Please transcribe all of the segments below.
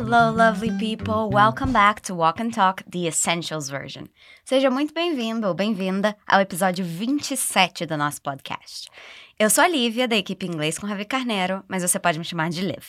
Hello, lovely people! Welcome back to Walk and Talk, the Essentials version. Seja muito bem-vindo ou bem-vinda ao episódio 27 do nosso podcast. Eu sou a Lívia, da equipe Inglês com Ravi Carneiro, mas você pode me chamar de Liv.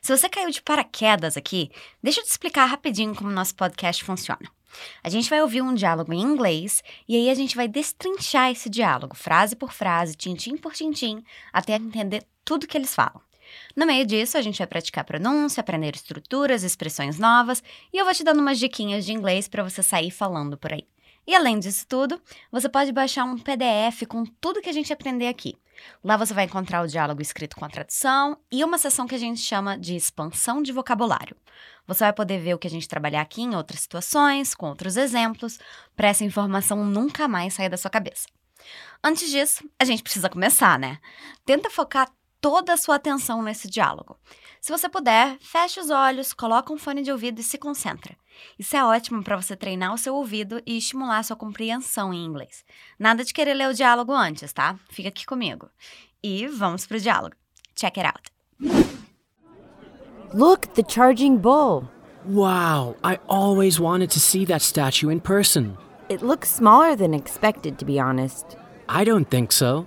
Se você caiu de paraquedas aqui, deixa eu te explicar rapidinho como nosso podcast funciona. A gente vai ouvir um diálogo em inglês e aí a gente vai destrinchar esse diálogo, frase por frase, tintim por tintim, até entender tudo que eles falam. No meio disso, a gente vai praticar pronúncia, aprender estruturas, expressões novas e eu vou te dando umas diquinhas de inglês para você sair falando por aí. E além disso tudo, você pode baixar um PDF com tudo que a gente aprender aqui. Lá você vai encontrar o diálogo escrito com a tradução e uma sessão que a gente chama de expansão de vocabulário. Você vai poder ver o que a gente trabalhar aqui em outras situações, com outros exemplos, para essa informação nunca mais sair da sua cabeça. Antes disso, a gente precisa começar, né? Tenta focar toda a sua atenção nesse diálogo. Se você puder, feche os olhos, coloca um fone de ouvido e se concentra. Isso é ótimo para você treinar o seu ouvido e estimular a sua compreensão em inglês. Nada de querer ler o diálogo antes, tá? Fica aqui comigo. E vamos pro diálogo. Check it out. Look, the charging bull. Wow, I always wanted to see that statue in person. It looks smaller than expected, to be honest. I don't think so.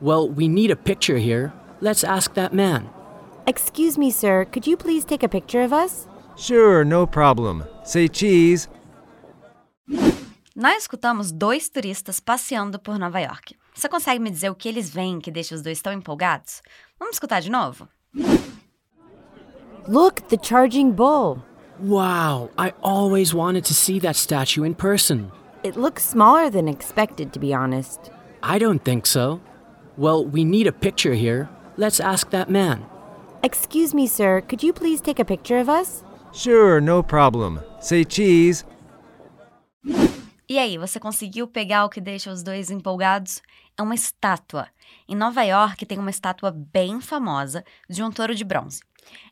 Well, we need a picture here. Let's ask that man. Excuse me, sir, could you please take a picture of us? Sure, no problem. Say cheese. Nós escutamos dois turistas passeando por Nova York. Você consegue me dizer o que eles veem que deixa os dois tão empolgados? Vamos escutar de novo? Look, the charging bull. Wow, I always wanted to see that statue in person. It looks smaller than expected, to be honest. I don't think so. Well, we need a picture here. Let's ask that man. Excuse me, sir, could you please take a picture of us? Sure, no problem. Say cheese. E aí, você conseguiu pegar o que deixa os dois empolgados? É uma estátua. Em Nova York tem uma estátua bem famosa de um touro de bronze.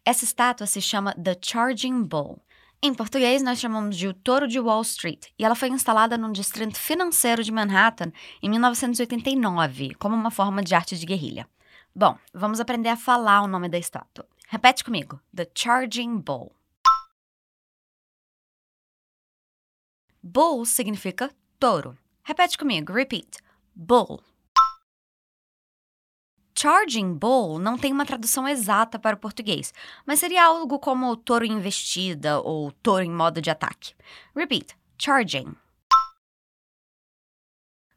Essa estátua se chama The Charging Bull. Em português, nós chamamos de o Touro de Wall Street, e ela foi instalada no distrito financeiro de Manhattan em 1989, como uma forma de arte de guerrilha. Bom, vamos aprender a falar o nome da estátua. Repete comigo: The Charging Bull. Bull significa touro. Repete comigo, repeat. Bull. Charging Bull não tem uma tradução exata para o português, mas seria algo como touro em investida ou touro em modo de ataque. Repeat. Charging.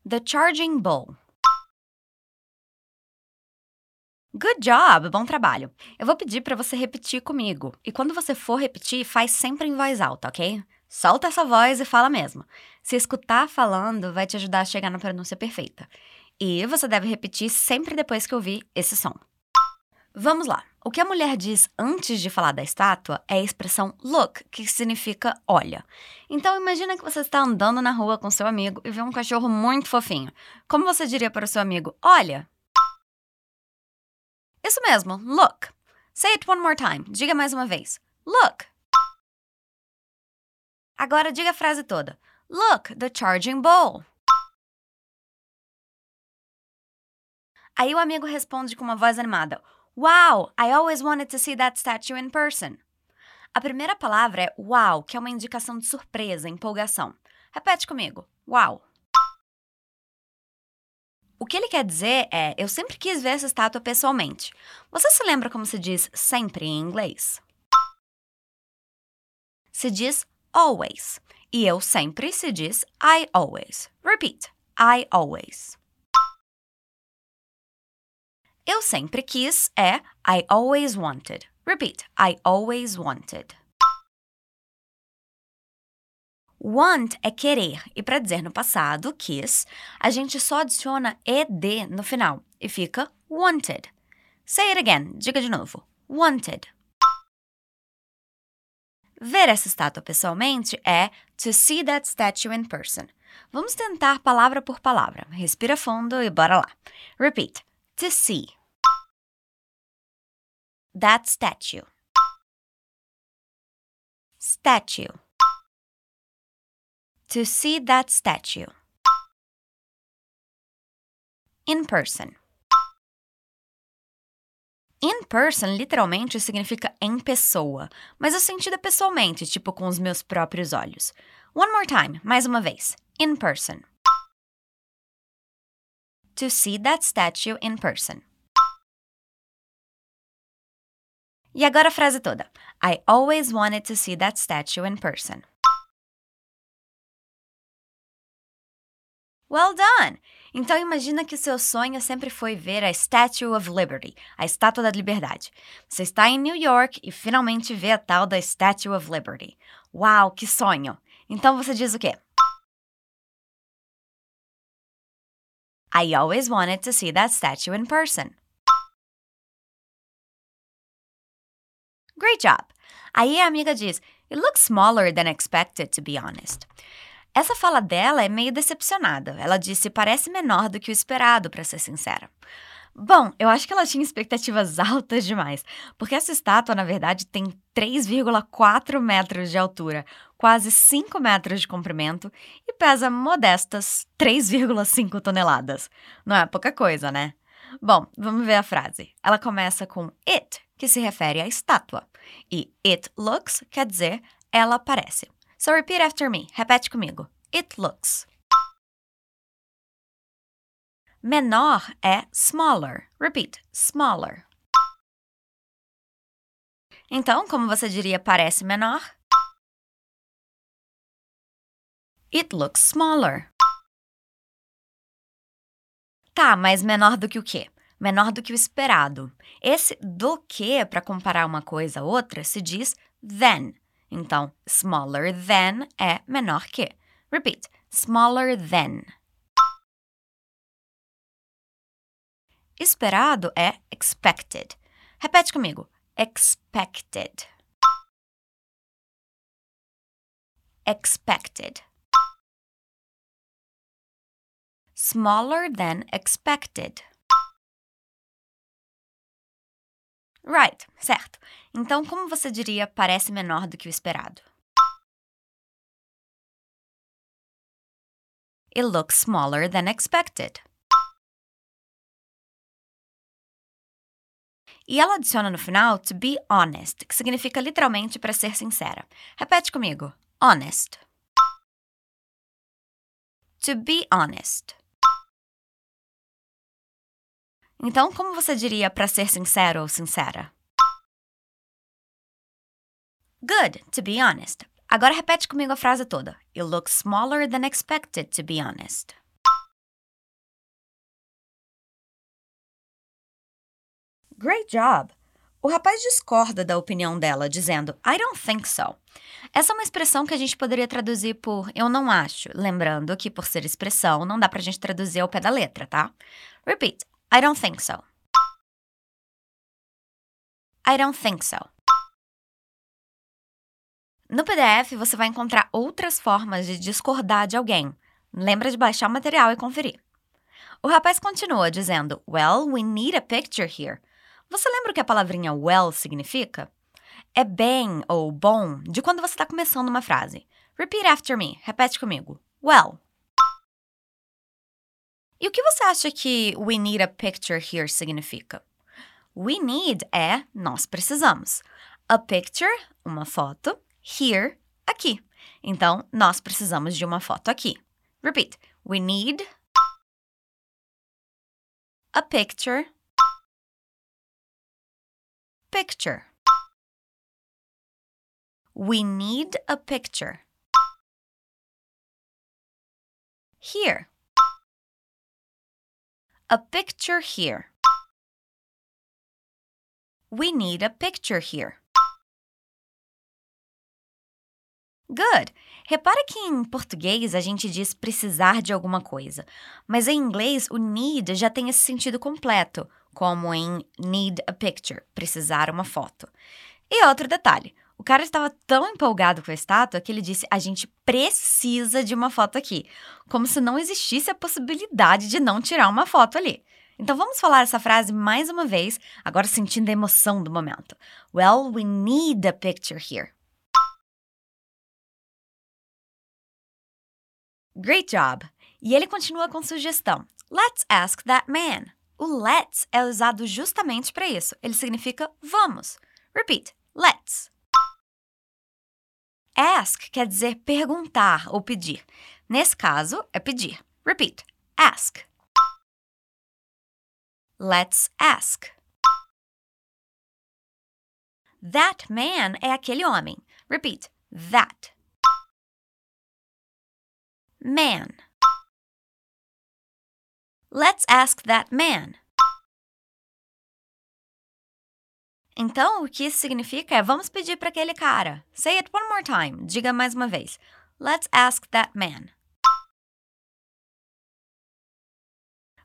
The Charging Bull. Good job! Bom trabalho. Eu vou pedir para você repetir comigo. E quando você for repetir, faz sempre em voz alta, ok? Solta essa voz e fala mesmo. Se escutar falando, vai te ajudar a chegar na pronúncia perfeita. E você deve repetir sempre depois que ouvir esse som. Vamos lá. O que a mulher diz antes de falar da estátua é a expressão look, que significa olha. Então imagina que você está andando na rua com seu amigo e vê um cachorro muito fofinho. Como você diria para o seu amigo? Olha. Isso mesmo, look. Say it one more time. Diga mais uma vez. Look. Agora diga a frase toda. Look, the charging bull. Aí o amigo responde com uma voz animada: Wow, I always wanted to see that statue in person. A primeira palavra é wow, que é uma indicação de surpresa, empolgação. Repete comigo: wow. O que ele quer dizer é: eu sempre quis ver essa estátua pessoalmente. Você se lembra como se diz sempre em inglês? Se diz always. E eu sempre se diz I always. Repeat: I always. Eu sempre quis é I always wanted. Repeat: I always wanted. Want é querer, e para dizer no passado, quis, a gente só adiciona ed no final e fica wanted. Say it again, diga de novo. Wanted. Ver essa estátua pessoalmente é to see that statue in person. Vamos tentar palavra por palavra. Respira fundo e bora lá. Repeat. To see. That statue. Statue. To see that statue. In person. In person literalmente significa em pessoa, mas o sentido é pessoalmente, tipo com os meus próprios olhos. One more time, mais uma vez. In person. To see that statue in person. E agora a frase toda. I always wanted to see that statue in person. Well done! Então imagina que o seu sonho sempre foi ver a Statue of Liberty, a Estátua da Liberdade. Você está em New York e finalmente vê a tal da Statue of Liberty. Uau, que sonho! Então você diz o quê? I always wanted to see that statue in person. Great job! Aí a amiga diz: It looks smaller than expected, to be honest. Essa fala dela é meio decepcionada. Ela disse: parece menor do que o esperado, para ser sincera. Bom, eu acho que ela tinha expectativas altas demais, porque essa estátua, na verdade, tem 3,4 metros de altura, quase 5 metros de comprimento e pesa modestas 3,5 toneladas. Não é pouca coisa, né? Bom, vamos ver a frase. Ela começa com it, que se refere à estátua, e it looks quer dizer ela parece. So repeat after me. Repete comigo. It looks. Menor é smaller. Repeat. Smaller. Então, como você diria parece menor? It looks smaller. Tá, mas menor do que o quê? Menor do que o esperado. Esse do que, para comparar uma coisa a outra, se diz than. Então, smaller than é menor que. Repeat. Smaller than. Esperado é expected. Repete comigo. Expected. Expected. Smaller than expected. Right, certo. Então, como você diria parece menor do que o esperado? It looks smaller than expected. E ela adiciona no final to be honest, que significa literalmente para ser sincera. Repete comigo. Honest. To be honest. Então, como você diria para ser sincero ou sincera? Good, to be honest. Agora repete comigo a frase toda. It looks smaller than expected, to be honest. Great job! O rapaz discorda da opinião dela, dizendo I don't think so. Essa é uma expressão que a gente poderia traduzir por eu não acho, lembrando que por ser expressão não dá pra gente traduzir ao pé da letra, tá? Repeat. I don't think so. I don't think so. No PDF, você vai encontrar outras formas de discordar de alguém. Lembra de baixar o material e conferir. O rapaz continua dizendo: Well, we need a picture here. Você lembra o que a palavrinha well significa? É bem ou bom de quando você está começando uma frase. Repeat after me. Repete comigo. Well. E o que você acha que we need a picture here significa? We need é nós precisamos. A picture, uma foto. Here, aqui. Então, nós precisamos de uma foto aqui. Repeat. We need a picture. Picture. We need a picture. Here. A picture here. We need a picture here. Good! Repara que em português a gente diz precisar de alguma coisa, mas em inglês o need já tem esse sentido completo, como em need a picture, precisar uma foto. E outro detalhe: cara estava tão empolgado com a estátua que ele disse: a gente precisa de uma foto aqui, como se não existisse a possibilidade de não tirar uma foto ali. Então vamos falar essa frase mais uma vez, agora sentindo a emoção do momento. Well, we need a picture here. Great job! E ele continua com sugestão. Let's ask that man. O let's é usado justamente para isso. Ele significa vamos. Repeat. Let's. Ask quer dizer perguntar ou pedir. Nesse caso, é pedir. Repeat. Ask. Let's ask. That man é aquele homem. Repeat. That. Man. Let's ask that man. Então, o que isso significa é vamos pedir para aquele cara. Say it one more time. Diga mais uma vez. Let's ask that man.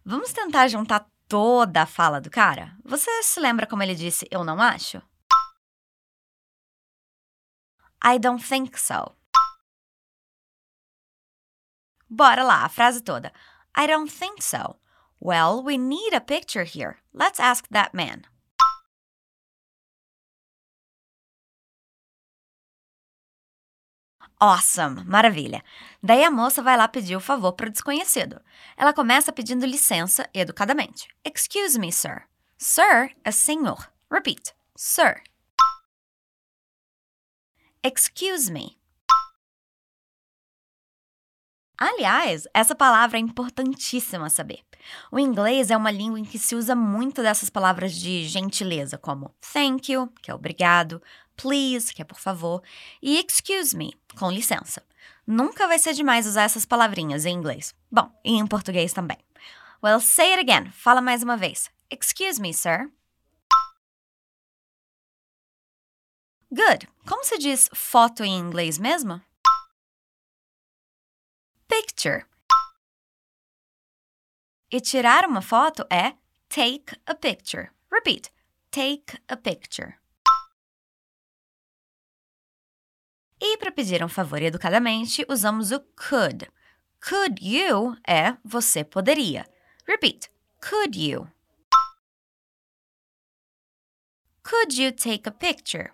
Vamos tentar juntar toda a fala do cara? Você se lembra como ele disse eu não acho? I don't think so. Bora lá, a frase toda. I don't think so. Well, we need a picture here. Let's ask that man. Awesome! Maravilha! Daí a moça vai lá pedir o favor para o desconhecido. Ela começa pedindo licença educadamente. Excuse me, sir. Sir é senhor. Repeat. Sir. Excuse me. Aliás, essa palavra é importantíssima saber. O inglês é uma língua em que se usa muito dessas palavras de gentileza, como thank you, que é obrigado, please, que é por favor, e excuse me, com licença. Nunca vai ser demais usar essas palavrinhas em inglês. Bom, e em português também. Well, say it again. Fala mais uma vez. Excuse me, sir. Good. Como se diz foto em inglês mesmo? Picture. E tirar uma foto é take a picture. Repeat. Take a picture. E para pedir um favor educadamente, usamos o could. Could you é você poderia. Repeat. Could you? Could you take a picture?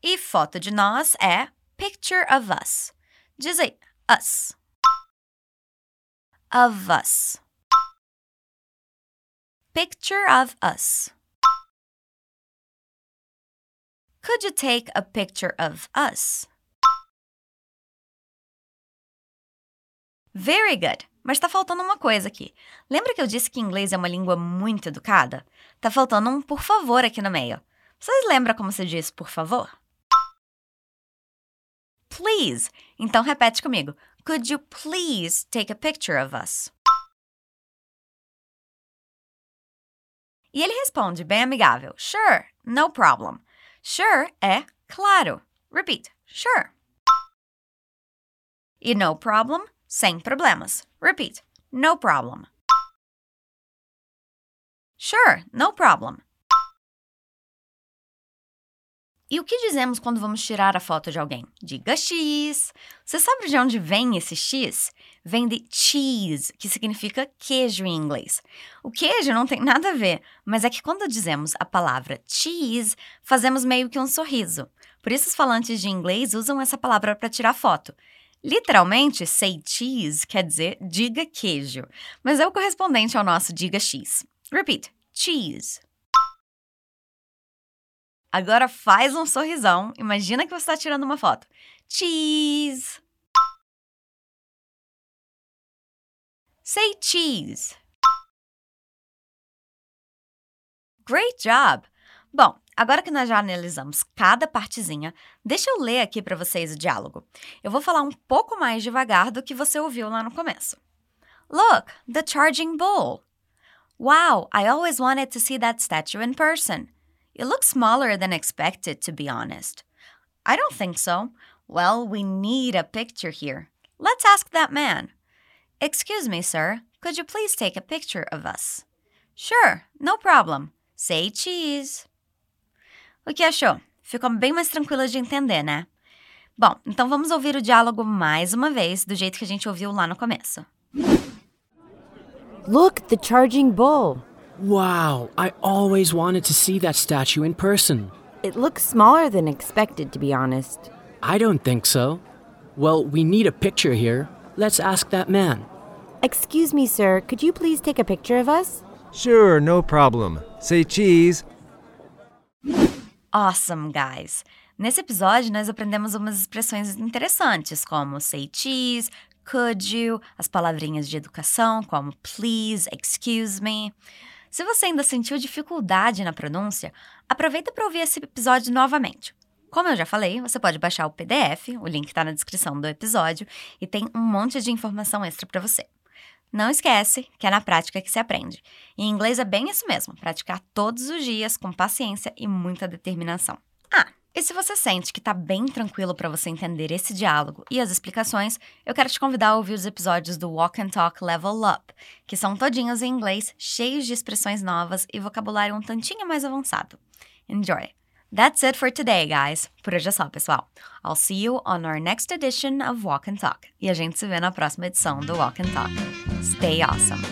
E foto de nós é picture of us. Diz aí, us. Of us. Picture of us. Could you take a picture of us? Very good. Mas tá faltando uma coisa aqui. Lembra que eu disse que inglês é uma língua muito educada? Tá faltando um por favor aqui no meio. Vocês lembram como se diz por favor? Please. Então repete comigo. Could you please take a picture of us? E ele responde bem amigável. Sure, no problem. Sure é claro. Repeat. Sure. E no problem, sem problemas. Repeat. No problem. Sure, no problem. E o que dizemos quando vamos tirar a foto de alguém? Diga X. Você sabe de onde vem esse X? Vem de cheese, que significa queijo em inglês. O queijo não tem nada a ver, mas é que quando dizemos a palavra cheese, fazemos meio que um sorriso. Por isso os falantes de inglês usam essa palavra para tirar foto. Literalmente, say cheese quer dizer diga queijo, mas é o correspondente ao nosso diga X. Repeat: cheese. Agora faz um sorrisão. Imagina que você está tirando uma foto. Cheese. Say cheese. Great job! Bom, agora que nós já analisamos cada partezinha, deixa eu ler aqui para vocês o diálogo. Eu vou falar um pouco mais devagar do que você ouviu lá no começo. Look, the charging bull. Wow, I always wanted to see that statue in person. It looks smaller than expected, to be honest. I don't think so. Well, we need a picture here. Let's ask that man. Excuse me, sir. Could you please take a picture of us? Sure, no problem. Say cheese. O que achou? Ficou bem mais tranquila de entender, né? Bom, então vamos ouvir o diálogo mais uma vez, do jeito que a gente ouviu lá no começo. Look, the charging bull. Wow, I always wanted to see that statue in person. It looks smaller than expected, to be honest. I don't think so. Well, we need a picture here. Let's ask that man. Excuse me, sir, could you please take a picture of us? Sure, no problem. Say cheese. Awesome, guys! Nesse episódio, nós aprendemos umas expressões interessantes, como say cheese, could you, as palavrinhas de educação, como please, excuse me. Se você ainda sentiu dificuldade na pronúncia, aproveita para ouvir esse episódio novamente. Como eu já falei, você pode baixar o PDF, o link está na descrição do episódio, e tem um monte de informação extra para você. Não esquece que é na prática que se aprende. Em inglês é bem isso mesmo, praticar todos os dias com paciência e muita determinação. Ah, e se você sente que está bem tranquilo para você entender esse diálogo e as explicações, eu quero te convidar a ouvir os episódios do Walk and Talk Level Up, que são todinhos em inglês, cheios de expressões novas e vocabulário um tantinho mais avançado. Enjoy! That's it for today, guys. Por hoje é só, pessoal. I'll see you on our next edition of Walk and Talk. E a gente se vê na próxima edição do Walk and Talk. Stay awesome.